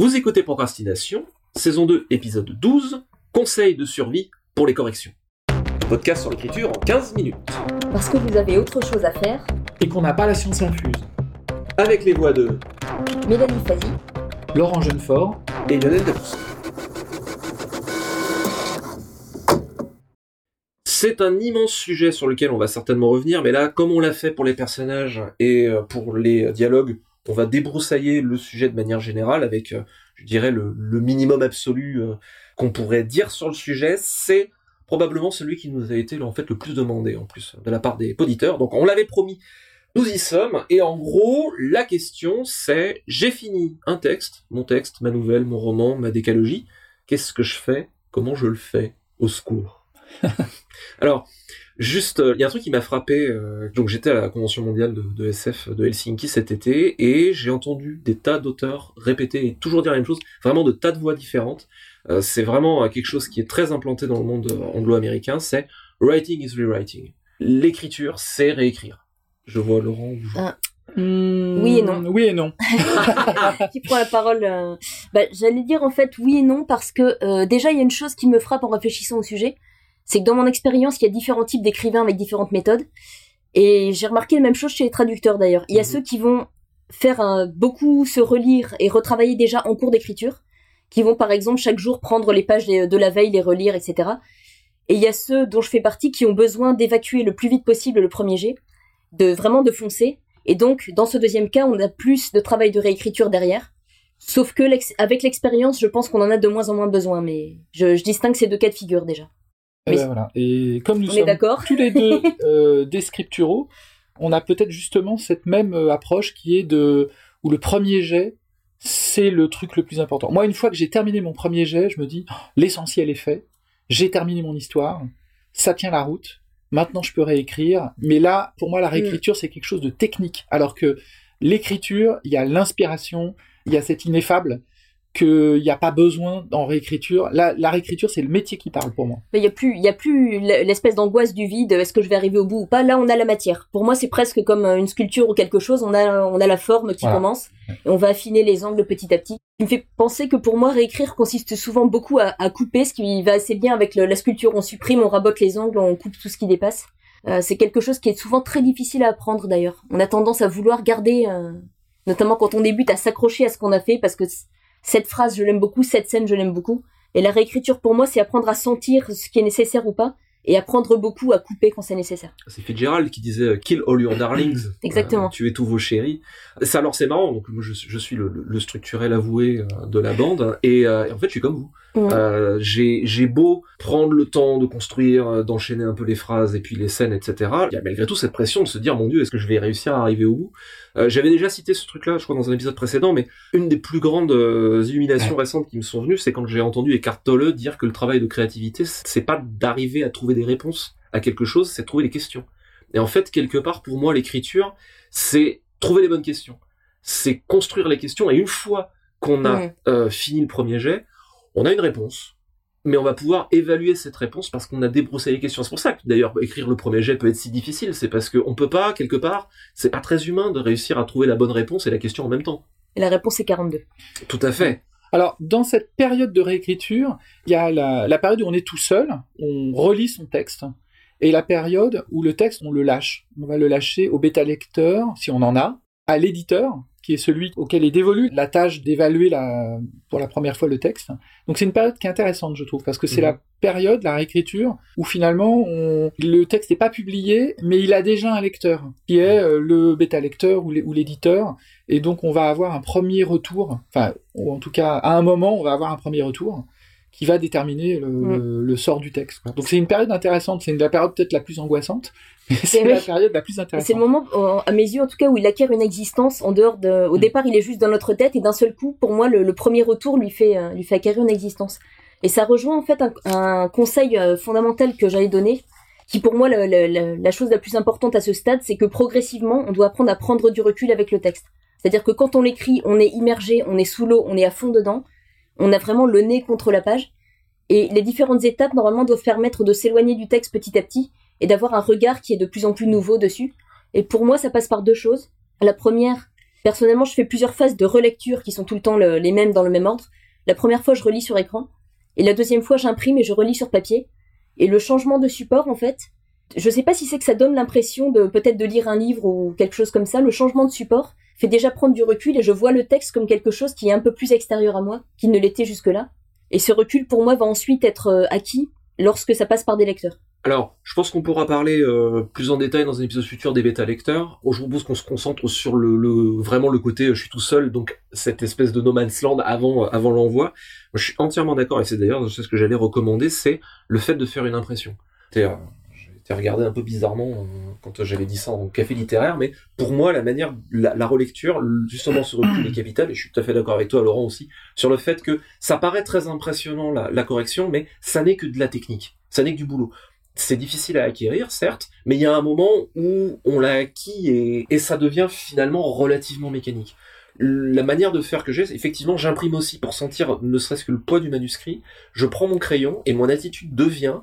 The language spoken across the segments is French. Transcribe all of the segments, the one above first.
Vous écoutez Procrastination, saison 2, épisode 12, Conseil de survie pour les corrections. Podcast sur l'écriture en 15 minutes. Parce que vous avez autre chose à faire. Et qu'on n'a pas la science infuse. Avec les voix de Mélanie Fazi, Laurent Jeunefort et Lionel Debus. C'est un immense sujet sur lequel on va certainement revenir, mais là, comme on l'a fait pour les personnages et euh, pour les dialogues, on va débroussailler le sujet de manière générale avec, euh, je dirais, le, minimum absolu euh, qu'on pourrait dire sur le sujet. C'est probablement celui qui nous a été le plus demandé en plus de la part des auditeurs. Donc on l'avait promis, nous y sommes. Et en gros, la question c'est j'ai fini un texte, mon texte, ma nouvelle, mon roman, ma décalogie. Qu'est-ce que je fais? Comment je le fais? Au secours. Alors, Juste, il y a un truc qui m'a frappé. euh, donc j'étais à la convention mondiale de, de SF de Helsinki cet été et j'ai entendu des tas d'auteurs répéter et toujours dire la même chose, vraiment de tas de voix différentes. Euh, c'est vraiment euh, quelque chose qui est très implanté dans le monde euh, anglo-américain. C'est writing is rewriting. L'écriture, c'est réécrire. Je vois Laurent. bouger. Oui et non. Oui et non. qui prend la parole. euh, bah, J'allais dire en fait oui et non parce que euh, déjà il y a une chose qui me frappe en réfléchissant au sujet, c'est que dans mon expérience il y a différents types d'écrivains avec différentes méthodes et j'ai remarqué la même chose chez les traducteurs d'ailleurs. Il y a Mhm. ceux qui vont faire euh, beaucoup se relire et retravailler déjà en cours d'écriture, qui vont par exemple chaque jour prendre les pages de la veille, les relire, etc. Et il y a ceux dont je fais partie qui ont besoin d'évacuer le plus vite possible le premier jet, de vraiment de foncer. Et donc, dans ce deuxième cas, on a plus de travail de réécriture derrière. Sauf que avec l'expérience, je pense qu'on en a de moins en moins besoin. Mais je, je distingue ces deux cas de figure déjà. Ben voilà. Et comme nous on sommes tous les deux euh, des scripturaux, on a peut-être justement cette même euh, approche qui est de où le premier jet c'est le truc le plus important. Moi, une fois que j'ai terminé mon premier jet, je me dis Oh, l'essentiel est fait. J'ai terminé mon histoire, ça tient la route. Maintenant, je peux réécrire. Mais là, pour moi, la réécriture c'est quelque chose de technique, alors que l'écriture, il y a l'inspiration, il y a cet ineffable qu'il n'y a pas besoin en réécriture. La, la réécriture, c'est le métier qui parle pour moi. Il y a plus, il y a plus l- l'espèce d'angoisse du vide. Est-ce que je vais arriver au bout ou pas? Là, on a la matière. Pour moi, c'est presque comme une sculpture ou quelque chose. On a, on a la forme qui Voilà. commence et on va affiner les angles petit à petit. Il me fait penser que pour moi, réécrire consiste souvent beaucoup à, à couper, ce qui va assez bien avec le- la sculpture. On supprime, on rabote les angles, on coupe tout ce qui dépasse. Euh, c'est quelque chose qui est souvent très difficile à apprendre d'ailleurs. On a tendance à vouloir garder, euh, notamment quand on débute, à s'accrocher à ce qu'on a fait parce que cette phrase je l'aime beaucoup, cette scène je l'aime beaucoup. Et la réécriture pour moi c'est apprendre à sentir ce qui est nécessaire ou pas et apprendre beaucoup à couper quand c'est nécessaire. C'est Fitzgerald qui disait euh, Kill all your darlings. Exactement. Euh, tuez tous vos chéris. Ça, alors c'est marrant. Donc moi je, je suis le, le- structurel avoué euh, de la bande et, euh, et en fait je suis comme vous. Ouais. Euh, j'ai beau prendre le temps de construire, euh, d'enchaîner un peu les phrases et puis les scènes, etc. Il y a malgré tout cette pression de se dire mon Dieu, est-ce que je vais réussir à arriver au bout? Euh, J'avais déjà cité ce truc-là, je crois, dans un épisode précédent, mais une des plus grandes euh, illuminations récentes qui me sont venues, c'est quand j'ai entendu Eckhart Tolle dire que le travail de créativité, c'est pas d'arriver à trouver des réponses à quelque chose, c'est trouver des questions. Et en fait, quelque part, pour moi, l'écriture, c'est trouver les bonnes questions. C'est construire les questions, et une fois qu'on a euh, fini le premier jet, on a une réponse, mais on va pouvoir évaluer cette réponse parce qu'on a débroussé les questions. C'est pour ça que d'ailleurs écrire le premier jet peut être si difficile, c'est parce qu'on peut pas quelque part, c'est pas très humain de réussir à trouver la bonne réponse et la question en même temps. Et la réponse est 42. Tout à fait. Alors, dans cette période de réécriture, il y a la, la période où on est tout seul, on relit son texte, et la période où le texte, on le lâche. On va le lâcher au bêta-lecteur, si on en a, à l'éditeur, qui est celui auquel est dévolue la tâche d'évaluer la, pour la première fois le texte. Donc c'est une période qui est intéressante, je trouve, parce que c'est Mhm. la période, la réécriture, où finalement on- le texte n'est pas publié, mais il a déjà un lecteur, qui est euh, le bêta-lecteur ou l'éditeur, et donc on va avoir un premier retour, enfin, ou en tout cas, à un moment, on va avoir un premier retour qui va déterminer le, Mm. le- le sort du texte. quoi. Donc c'est une période intéressante, c'est la période peut-être la plus angoissante, mais c'est oui. la période la plus C'est intéressante. le moment, à mes yeux en tout cas, où il acquiert une existence en dehors de. Au Mm. départ, il est juste dans notre tête et d'un seul coup, pour moi, le, le premier retour lui fait, euh, lui fait acquérir une existence. Et ça rejoint en fait un, un conseil euh, fondamental que j'allais donner, qui pour moi, le- la chose la plus importante à ce stade, c'est que progressivement, on doit apprendre à prendre du recul avec le texte. C'est-à-dire que quand on l'écrit, on est immergé, on est sous l'eau, on est à fond dedans, on a vraiment le nez contre la page. Et les différentes étapes, normalement, doivent permettre de s'éloigner du texte petit à petit et d'avoir un regard qui est de plus en plus nouveau dessus. Et pour moi, ça passe par deux choses. La première, Personnellement, je fais plusieurs phases de relecture qui sont tout le temps les mêmes dans le même ordre. La première fois, je relis sur écran. Et la deuxième fois, j'imprime et je relis sur papier. Et le changement de support, en fait, je sais pas si c'est que ça donne l'impression de peut-être de lire un livre ou quelque chose comme ça. Le changement de support fait déjà prendre du recul et je vois le texte comme quelque chose qui est un peu plus extérieur à moi, qu'il ne l'était jusque-là. Et ce recul, pour moi, va ensuite être euh, acquis lorsque ça passe par des lecteurs. Alors, je pense qu'on pourra parler euh, plus en détail dans un épisode futur des bêta lecteurs. Aujourd'hui, qu'on se concentre sur le, vraiment le côté euh, je suis tout seul, donc cette espèce de no man's land avant l'envoi. Je suis entièrement d'accord et c'est d'ailleurs ce que j'allais recommander, c'est le fait de faire une impression. J'ai été regardé un peu bizarrement quand j'avais dit ça en café littéraire, mais pour moi, la manière, la, relecture, justement, ce recul est capital, et je suis tout à fait d'accord avec toi, Laurent, aussi, sur le fait que ça paraît très impressionnant, la, la correction, mais ça n'est que de la technique. Ça n'est que du boulot c'est difficile à acquérir, certes, mais il y a un moment où on l'a acquis et, ça devient finalement relativement mécanique. La manière de faire que j'ai, effectivement, j'imprime aussi pour sentir ne serait-ce que le poids du manuscrit. Je prends mon crayon et mon attitude devient,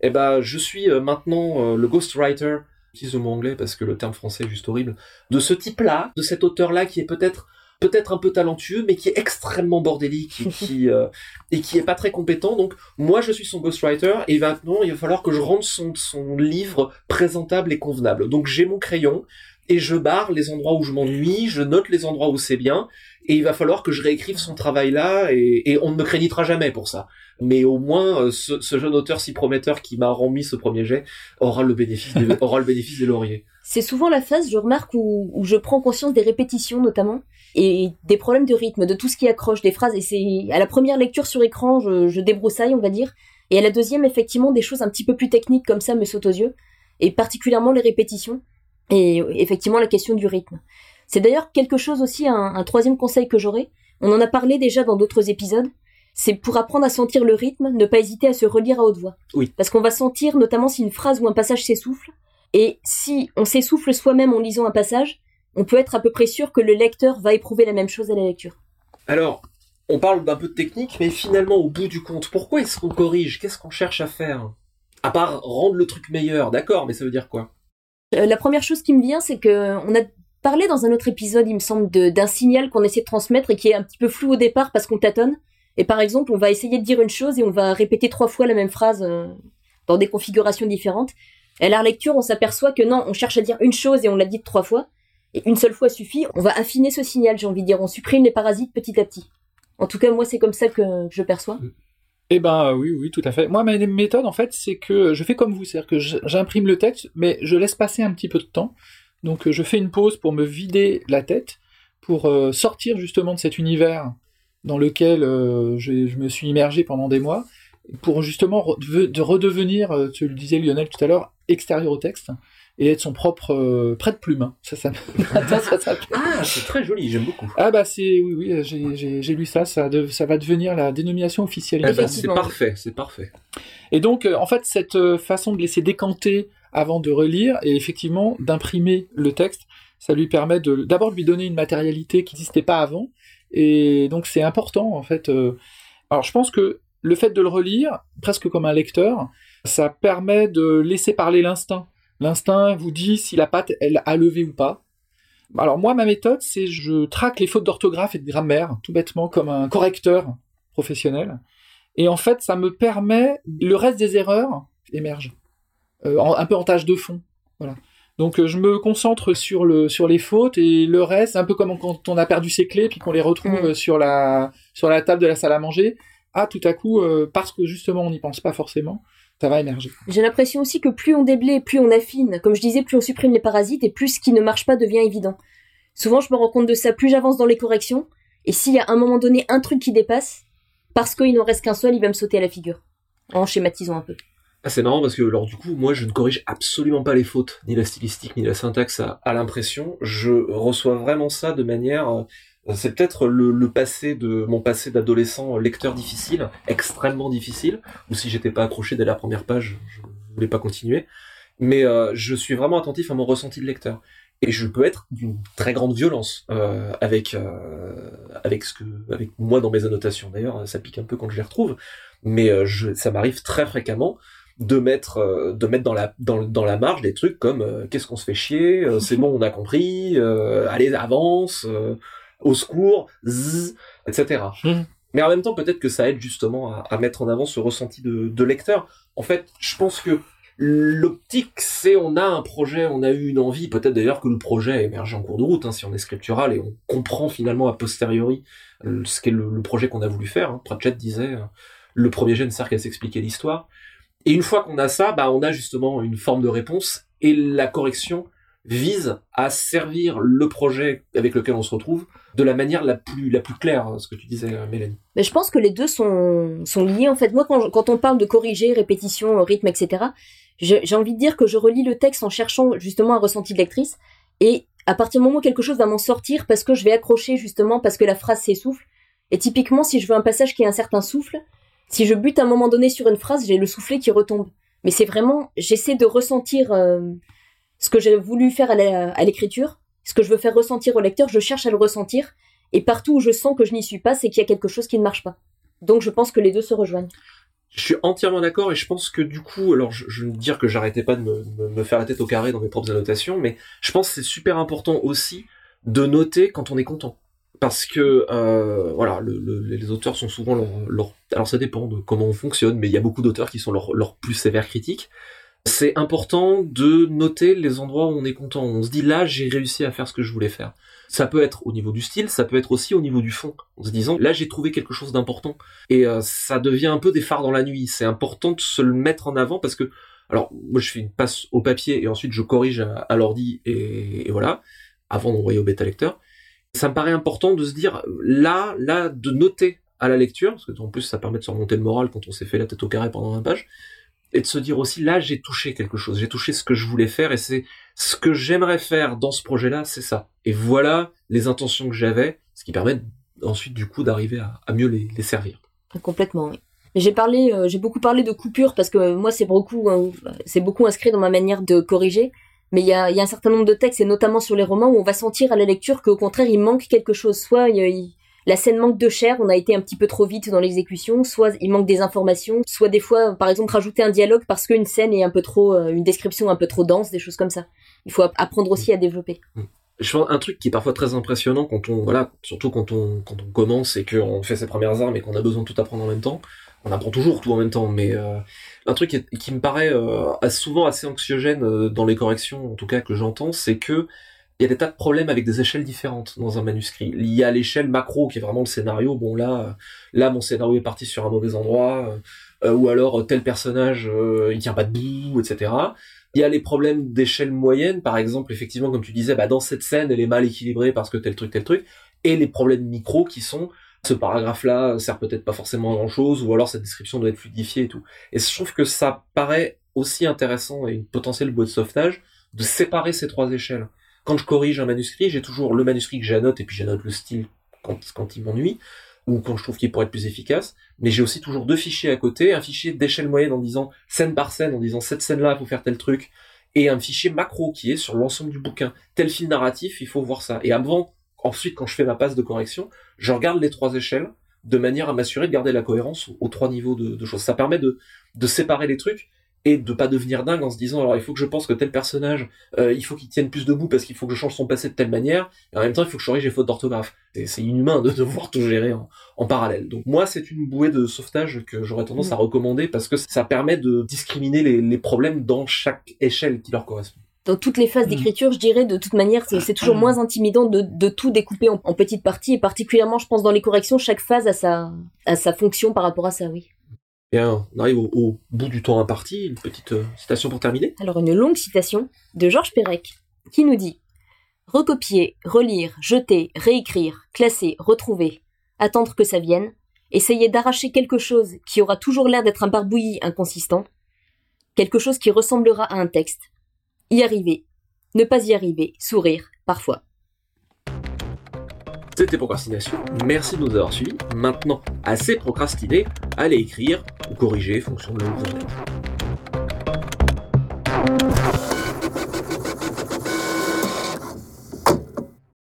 eh ben, je suis euh, maintenant euh, le ghostwriter, j'utilise le mot anglais parce que le terme français est juste horrible, de ce type-là, de cet auteur-là qui est peut-être peut-être un peu talentueux, mais qui est extrêmement bordélique et qui, euh, et qui est pas très compétent. Donc, moi, je suis son ghostwriter et maintenant, il va falloir que je rende son, son livre présentable et convenable. Donc, j'ai mon crayon et je barre les endroits où je m'ennuie, je note les endroits où c'est bien, et il va falloir que je réécrive son travail là, et, et on ne me créditera jamais pour ça. Mais au moins, euh, ce, ce jeune auteur si prometteur qui m'a remis ce premier jet aura le bénéfice des, aura le bénéfice des lauriers. C'est souvent la phase, je remarque, où, où je prends conscience des répétitions notamment et des problèmes de rythme, de tout ce qui accroche des phrases. Et c'est à la première lecture sur écran, je, je débroussaille, on va dire. Et à la deuxième, effectivement, des choses un petit peu plus techniques comme ça me sautent aux yeux. Et particulièrement les répétitions. Et effectivement, la question du rythme. C'est d'ailleurs quelque chose aussi, un, un troisième conseil que j'aurais. On en a parlé déjà dans d'autres épisodes. C'est pour apprendre à sentir le rythme, ne pas hésiter à se relire à haute voix. Oui. Parce qu'on va sentir notamment si une phrase ou un passage s'essouffle. Et si on s'essouffle soi-même en lisant un passage, on peut être à peu près sûr que le lecteur va éprouver la même chose à la lecture. Alors, on parle d'un peu de technique, mais finalement, au bout du compte, pourquoi est-ce qu'on corrige? Qu'est-ce qu'on cherche à faire? À part rendre le truc meilleur, d'accord, mais ça veut dire quoi? Euh, La première chose qui me vient, c'est que on a parlé dans un autre épisode, il me semble, d'un signal qu'on essaie de transmettre et qui est un petit peu flou au départ parce qu'on tâtonne. Et par exemple, on va essayer de dire une chose et on va répéter trois fois la même phrase euh, dans des configurations différentes. Et à la lecture, on s'aperçoit que non, on cherche à dire une chose et on l'a dit trois fois une seule fois suffit. On va affiner ce signal, j'ai envie de dire. On supprime les parasites petit à petit. En tout cas, moi, c'est comme ça que je perçois. Eh ben oui, oui, tout à fait. Moi, ma méthode, en fait, c'est que je fais comme vous, c'est-à-dire que j'imprime le texte, mais je laisse passer un petit peu de temps. Donc, je fais une pause pour me vider la tête, pour euh, sortir justement de cet univers dans lequel euh, je, me suis immergé pendant des mois, pour justement de redevenir, euh, tu le disais Lionel tout à l'heure, extérieur au texte et être son propre euh, prête-plume. Hein. Ça, ça, ça, ah, c'est très joli, j'aime beaucoup. Ah bah c'est oui oui, j'ai lu ça, ça, ça va devenir la dénomination officielle. Eh ben, c'est parfait, c'est parfait. Et donc euh, en fait cette euh, façon de laisser décanter avant de relire et effectivement d'imprimer le texte, ça lui permet de d'abord lui donner une matérialité qui n'existait pas avant et donc c'est important en fait. alors je pense que le fait de le relire presque comme un lecteur, ça permet de laisser parler l'instinct L'instinct vous dit si la patte elle a levé ou pas. Alors moi ma méthode c'est je traque les fautes d'orthographe et de grammaire tout bêtement comme un correcteur professionnel et en fait ça me permet le reste des erreurs émerge euh, un peu en tâche de fond voilà. Donc euh, je me concentre sur le sur les fautes et le reste un peu comme quand on a perdu ses clés puis qu'on les retrouve mmh. sur la sur la table de la salle à manger ah tout à coup euh, parce que justement on n'y pense pas forcément ça va émerger. J'ai l'impression aussi que plus on déblaye, plus on affine. Comme je disais, plus on supprime les parasites et plus ce qui ne marche pas devient évident. Souvent, je me rends compte de ça, plus j'avance dans les corrections, et s'il y a à un moment donné un truc qui dépasse, parce qu'il n'en reste qu'un seul, il va me sauter à la figure. En schématisant un peu. Ah, c'est marrant parce que alors du coup, moi, je ne corrige absolument pas les fautes, ni la stylistique, ni la syntaxe à, à l'impression. Je reçois vraiment ça de manière euh, c'est peut-être le, passé de mon passé d'adolescent lecteur difficile, extrêmement difficile, ou si j'étais pas accroché dès la première page, je voulais pas continuer. Mais euh, je suis vraiment attentif à mon ressenti de lecteur. Et je peux être d'une très grande violence euh, avec euh, avec ce que avec moi dans mes annotations. D'ailleurs, ça pique un peu quand je les retrouve, mais je, ça m'arrive très fréquemment de mettre euh, de mettre dans la dans, dans la marge des trucs comme euh, qu'est-ce qu'on se fait chier, euh, c'est bon on a compris, allez avance, au secours, zzz, etc. Mhm. Mais en même temps peut-être que ça aide justement à, à mettre en avant ce ressenti de, de lecteur. En fait, je pense que L'optique, c'est on a un projet, on a eu une envie, peut-être d'ailleurs que le projet a émergé en cours de route, hein, si on est scriptural, et on comprend finalement a posteriori euh, ce qu'est le, projet qu'on a voulu faire. Hein. Pratchett disait, euh, le premier jet ne sert qu'à s'expliquer l'histoire. Et une fois qu'on a ça, bah, on a justement une forme de réponse, et la correction vise à servir le projet avec lequel on se retrouve de la manière la plus la plus claire, ce que tu disais, euh, Mélanie. Mais je pense que les deux sont liés en fait. Moi, quand, on parle de corriger, répétition, rythme, etc., j'ai envie de dire que je relis le texte en cherchant justement un ressenti de lectrice et à partir du moment où quelque chose va m'en sortir parce que je vais accrocher justement parce que la phrase s'essouffle et typiquement si je veux un passage qui a un certain souffle si je bute à un moment donné sur une phrase j'ai le soufflet qui retombe. Mais c'est vraiment j'essaie de ressentir euh, ce que j'ai voulu faire à l'écriture ce que je veux faire ressentir au lecteur je cherche à le ressentir et partout où je sens que je n'y suis pas c'est qu'il y a quelque chose qui ne marche pas. Donc je pense que les deux se rejoignent. Je suis entièrement d'accord et je pense que du coup, alors je, je veux dire que j'arrêtais pas de me, me, faire la tête au carré dans mes propres annotations, mais je pense que c'est super important aussi de noter quand on est content. Parce que euh, voilà, le, le, les auteurs sont souvent leur, alors ça dépend de comment on fonctionne, mais il y a beaucoup d'auteurs qui sont leurs leur plus sévères critiques. C'est important de noter les endroits où on est content. On se dit là, j'ai réussi à faire ce que je voulais faire. Ça peut être au niveau du style, ça peut être aussi au niveau du fond, en se disant là j'ai trouvé quelque chose d'important. Et euh, ça devient un peu des phares dans la nuit. C'est important de se le mettre en avant parce que, alors moi je fais une passe au papier et ensuite je corrige à, l'ordi et, voilà, avant d'envoyer au bêta lecteur. Ça me paraît important de se dire là, là, de noter à la lecture, parce que en plus ça permet de se remonter le moral quand on s'est fait la tête au carré pendant 20 pages, et de se dire aussi là j'ai touché quelque chose, j'ai touché ce que je voulais faire et c'est ce que j'aimerais faire dans ce projet-là, c'est ça. Et voilà les intentions que j'avais, ce qui permet ensuite du coup d'arriver à, mieux les, servir. Complètement. Oui. J'ai parlé, euh, j'ai beaucoup parlé de coupure parce que moi c'est beaucoup, hein, c'est beaucoup inscrit dans ma manière de corriger. Mais il y a, un certain nombre de textes, et notamment sur les romans, où on va sentir à la lecture qu'au contraire il manque quelque chose. Soit il, la scène manque de chair, on a été un petit peu trop vite dans l'exécution, soit il manque des informations, soit des fois, par exemple, rajouter un dialogue parce qu'une scène est un peu trop, euh, une description un peu trop dense, des choses comme ça. Il faut apprendre aussi à développer. Mm. Je pense un truc qui est parfois très impressionnant quand on, voilà, surtout quand on, quand on commence et qu'on fait ses premières armes et qu'on a besoin de tout apprendre en même temps. On apprend toujours tout en même temps, mais euh, un truc qui, me paraît euh, souvent assez anxiogène dans les corrections, en tout cas que j'entends, c'est que il y a des tas de problèmes avec des échelles différentes dans un manuscrit. Il y a l'échelle macro qui est vraiment le scénario. Bon là, euh, là mon scénario est parti sur un mauvais endroit, euh, ou alors tel personnage euh, il tient pas debout, etc. Il y a les problèmes d'échelle moyenne, par exemple, effectivement, comme tu disais, bah, dans cette scène, elle est mal équilibrée parce que tel truc, tel truc, et les problèmes micro qui sont ce paragraphe-là sert peut-être pas forcément à grand chose, ou alors cette description doit être fluidifiée et tout. Et je trouve que ça paraît aussi intéressant et une potentielle boîte de sauvetage de séparer ces trois échelles quand je corrige un manuscrit, j'ai toujours le manuscrit que j'annote et puis j'annote le style quand, quand il m'ennuie ou quand je trouve qu'il pourrait être plus efficace. Mais j'ai aussi toujours deux fichiers à côté, un fichier d'échelle moyenne en disant scène par scène, en disant cette scène-là, il faut faire tel truc, et un fichier macro qui est sur l'ensemble du bouquin. Tel fil narratif, il faut voir ça. Et avant, ensuite, quand je fais ma passe de correction, je regarde les trois échelles de manière à m'assurer de garder la cohérence aux, trois niveaux de, de, choses. Ça permet de, de séparer les trucs et de pas devenir dingue en se disant alors il faut que je pense que tel personnage euh, il faut qu'il tienne plus debout parce qu'il faut que je change son passé de telle manière et en même temps il faut que je corrige les fautes d'orthographe c'est inhumain de devoir tout gérer en, parallèle donc moi c'est une bouée de sauvetage que j'aurais tendance à mm. recommander parce que ça permet de discriminer les, problèmes dans chaque échelle qui leur correspond dans toutes les phases mm. d'écriture, je dirais, de toute manière, c'est toujours mm. moins intimidant de, tout découper en, en, petites parties, et particulièrement, je pense, dans les corrections, chaque phase a sa, a sa fonction par rapport à ça, oui. Bien, on arrive au, bout du temps imparti. Une petite euh, citation pour terminer. Alors, une longue citation de Georges Perec qui nous dit Recopier, relire, jeter, réécrire, classer, retrouver, attendre que ça vienne, essayer d'arracher quelque chose qui aura toujours l'air d'être un barbouillis inconsistant, quelque chose qui ressemblera à un texte, y arriver, ne pas y arriver, sourire, parfois. C'était Procrastination, merci de nous avoir suivis. Maintenant, assez procrastiné, allez écrire ou corriger, fonction de là